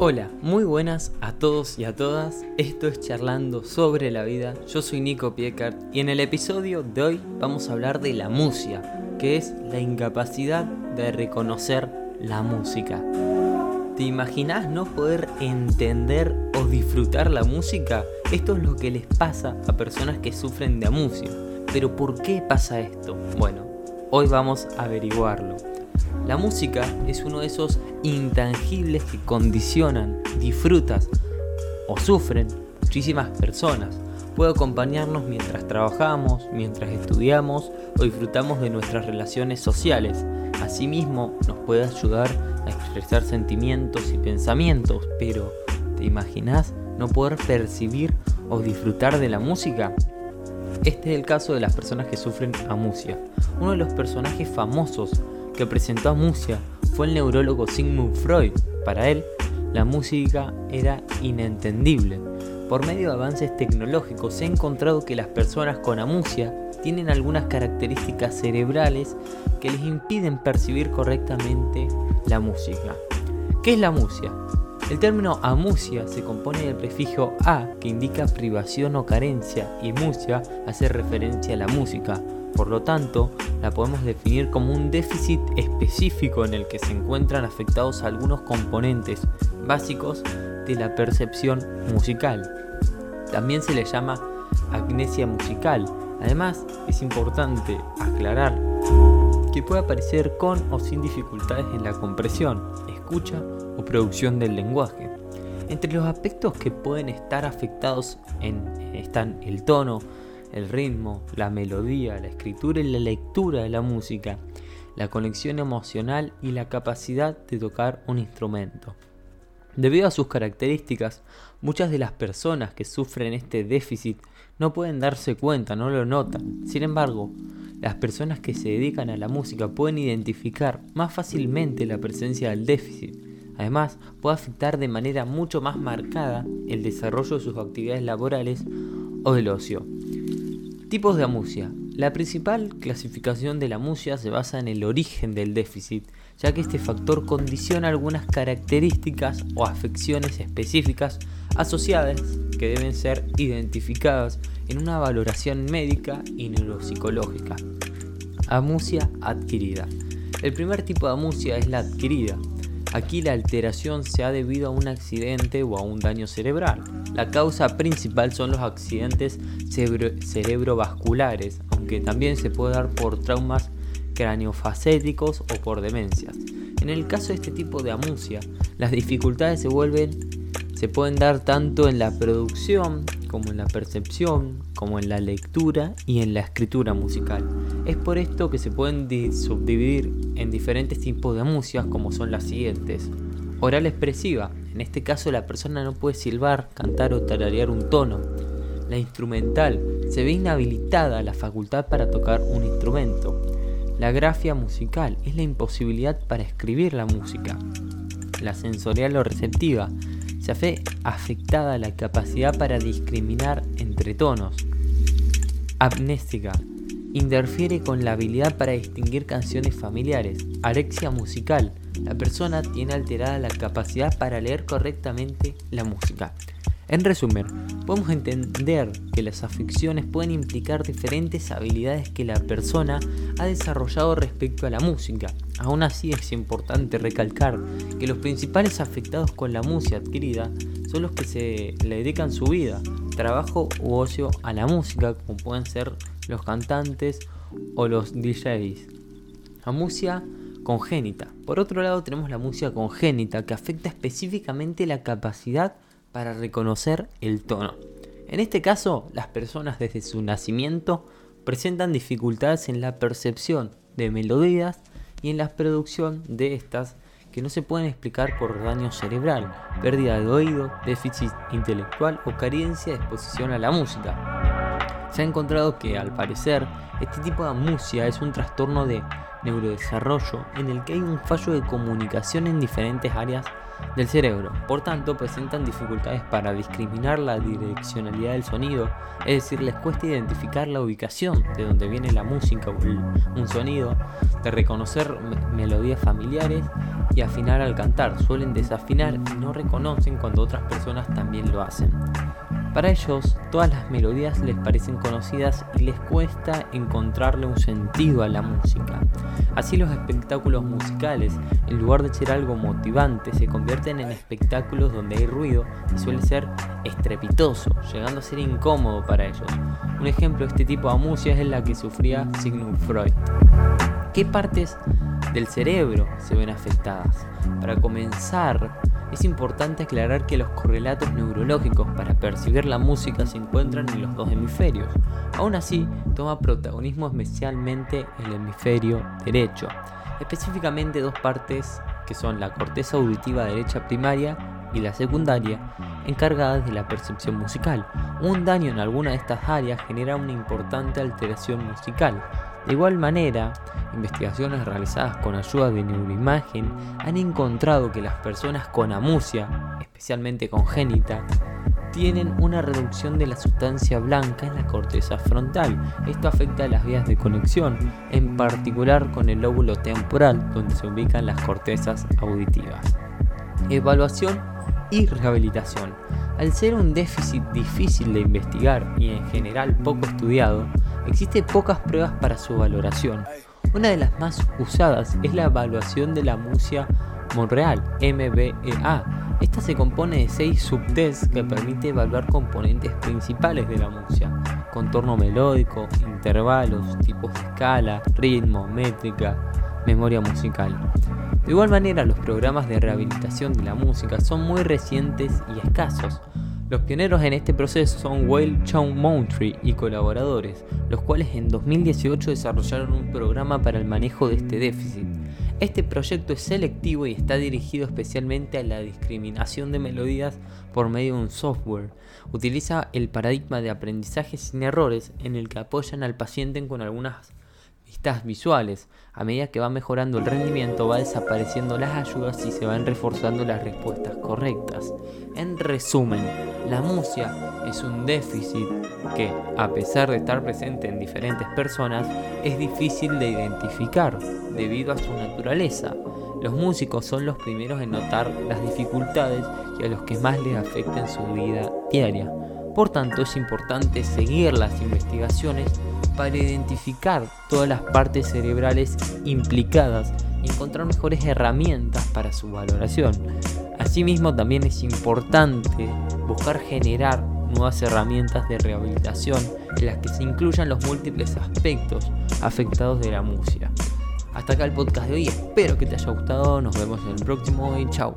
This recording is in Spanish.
Hola, muy buenas a todos y a todas. Esto es Charlando sobre la vida. Yo soy Nico Piecart y en el episodio de hoy vamos a hablar de la musia, que es la incapacidad de reconocer la música. ¿Te imaginas no poder entender o disfrutar la música? Esto es lo que les pasa a personas que sufren de amusia. Pero ¿por qué pasa esto? Bueno, hoy vamos a averiguarlo. La música es uno de esos intangibles que condicionan, disfrutas o sufren muchísimas personas. Puede acompañarnos mientras trabajamos, mientras estudiamos o disfrutamos de nuestras relaciones sociales. Asimismo, nos puede ayudar a expresar sentimientos y pensamientos, pero ¿te imaginas no poder percibir o disfrutar de la música? Este es el caso de las personas que sufren amusia. Uno de los personajes famosos que presentó a Musia fue el neurólogo Sigmund Freud. Para él, la música era inentendible. Por medio de avances tecnológicos se ha encontrado que las personas con amusia tienen algunas características cerebrales que les impiden percibir correctamente la música. ¿Qué es la musia? El término amusia se compone del prefijo a que indica privación o carencia y musia hace referencia a la música, por lo tanto, la podemos definir como un déficit específico en el que se encuentran afectados algunos componentes básicos de la percepción musical. También se le llama agnesia musical. Además, es importante aclarar que puede aparecer con o sin dificultades en la compresión, escucha o producción del lenguaje. Entre los aspectos que pueden estar afectados están el tono, el ritmo, la melodía, la escritura y la lectura de la música, la conexión emocional y la capacidad de tocar un instrumento. Debido a sus características, muchas de las personas que sufren este déficit no pueden darse cuenta, no lo notan. Sin embargo, las personas que se dedican a la música pueden identificar más fácilmente la presencia del déficit. Además, puede afectar de manera mucho más marcada el desarrollo de sus actividades laborales o del ocio. Tipos de amusia. La principal clasificación de la amusia se basa en el origen del déficit, ya que este factor condiciona algunas características o afecciones específicas asociadas que deben ser identificadas en una valoración médica y neuropsicológica. Amusia adquirida. El primer tipo de amusia es la adquirida, Aquí la alteración se ha debido a un accidente o a un daño cerebral. La causa principal son los accidentes cerebrovasculares, aunque también se puede dar por traumas craneofacéticos o por demencias. En el caso de este tipo de amusia, las dificultades se pueden dar tanto en la producción como en la percepción, como en la lectura y en la escritura musical. Es por esto que se pueden subdividir en diferentes tipos de amusias como son las siguientes. Oral expresiva, en este caso la persona no puede silbar, cantar o tararear un tono. La instrumental, se ve inhabilitada la facultad para tocar un instrumento. La grafia musical es la imposibilidad para escribir la música. La sensorial o receptiva, se ve afectada la capacidad para discriminar entre tonos. Amnésica. Interfiere con la habilidad para distinguir canciones familiares. Alexia musical. La persona tiene alterada la capacidad para leer correctamente la música. En resumen, podemos entender que las afecciones pueden implicar diferentes habilidades que la persona ha desarrollado respecto a la música. Aún así es importante recalcar que los principales afectados con la música adquirida son los que se le dedican su vida, trabajo u ocio a la música, como pueden ser los cantantes o los DJs. La música congénita. Por otro lado tenemos la música congénita que afecta específicamente la capacidad para reconocer el tono. En este caso, las personas desde su nacimiento presentan dificultades en la percepción de melodías y en la producción de estas que no se pueden explicar por daño cerebral, pérdida de oído, déficit intelectual o carencia de exposición a la música. Se ha encontrado que, al parecer, este tipo de amusia es un trastorno de neurodesarrollo en el que hay un fallo de comunicación en diferentes áreas del cerebro. Por tanto, presentan dificultades para discriminar la direccionalidad del sonido, es decir, les cuesta identificar la ubicación de donde viene la música o un sonido, de reconocer melodías familiares y afinar al cantar. Suelen desafinar y no reconocen cuando otras personas también lo hacen. Para ellos, todas las melodías les parecen conocidas y les cuesta encontrarle un sentido a la música. Así los espectáculos musicales, en lugar de ser algo motivante, se convierten en espectáculos donde hay ruido y suele ser estrepitoso, llegando a ser incómodo para ellos. Un ejemplo de este tipo de música es la que sufría Sigmund Freud. ¿Qué partes del cerebro se ven afectadas? Para comenzar, es importante aclarar que los correlatos neurológicos para percibir la música se encuentran en los dos hemisferios. Aún así, toma protagonismo especialmente el hemisferio derecho, específicamente dos partes que son la corteza auditiva derecha primaria y la secundaria, encargadas de la percepción musical. Un daño en alguna de estas áreas genera una importante alteración musical, de igual manera, investigaciones realizadas con ayuda de neuroimagen han encontrado que las personas con amusia, especialmente congénita, tienen una reducción de la sustancia blanca en la corteza frontal. Esto afecta a las vías de conexión, en particular con el lóbulo temporal, donde se ubican las cortezas auditivas. Evaluación y rehabilitación. Al ser un déficit difícil de investigar y en general poco estudiado, existen pocas pruebas para su valoración. Una de las más usadas es la evaluación de la musia Monreal, MBEA. Esta se compone de seis subtests que permite evaluar componentes principales de la musia, contorno melódico, intervalos, tipos de escala, ritmo, métrica, memoria musical. De igual manera, los programas de rehabilitación de la música son muy recientes y escasos. Los pioneros en este proceso son Whale Chow Mountree y colaboradores, los cuales en 2018 desarrollaron un programa para el manejo de este déficit. Este proyecto es selectivo y está dirigido especialmente a la discriminación de melodías por medio de un software. Utiliza el paradigma de aprendizaje sin errores en el que apoyan al paciente con algunas vistas visuales. A medida que va mejorando el rendimiento, va desapareciendo las ayudas y se van reforzando las respuestas correctas. En resumen, la musia es un déficit que, a pesar de estar presente en diferentes personas, es difícil de identificar debido a su naturaleza. Los músicos son los primeros en notar las dificultades y a los que más les afecta en su vida diaria. Por tanto, es importante seguir las investigaciones para identificar todas las partes cerebrales implicadas y encontrar mejores herramientas para su valoración. Asimismo, también es importante buscar generar nuevas herramientas de rehabilitación en las que se incluyan los múltiples aspectos afectados de la música. Hasta acá el podcast de hoy, espero que te haya gustado, nos vemos en el próximo y chao.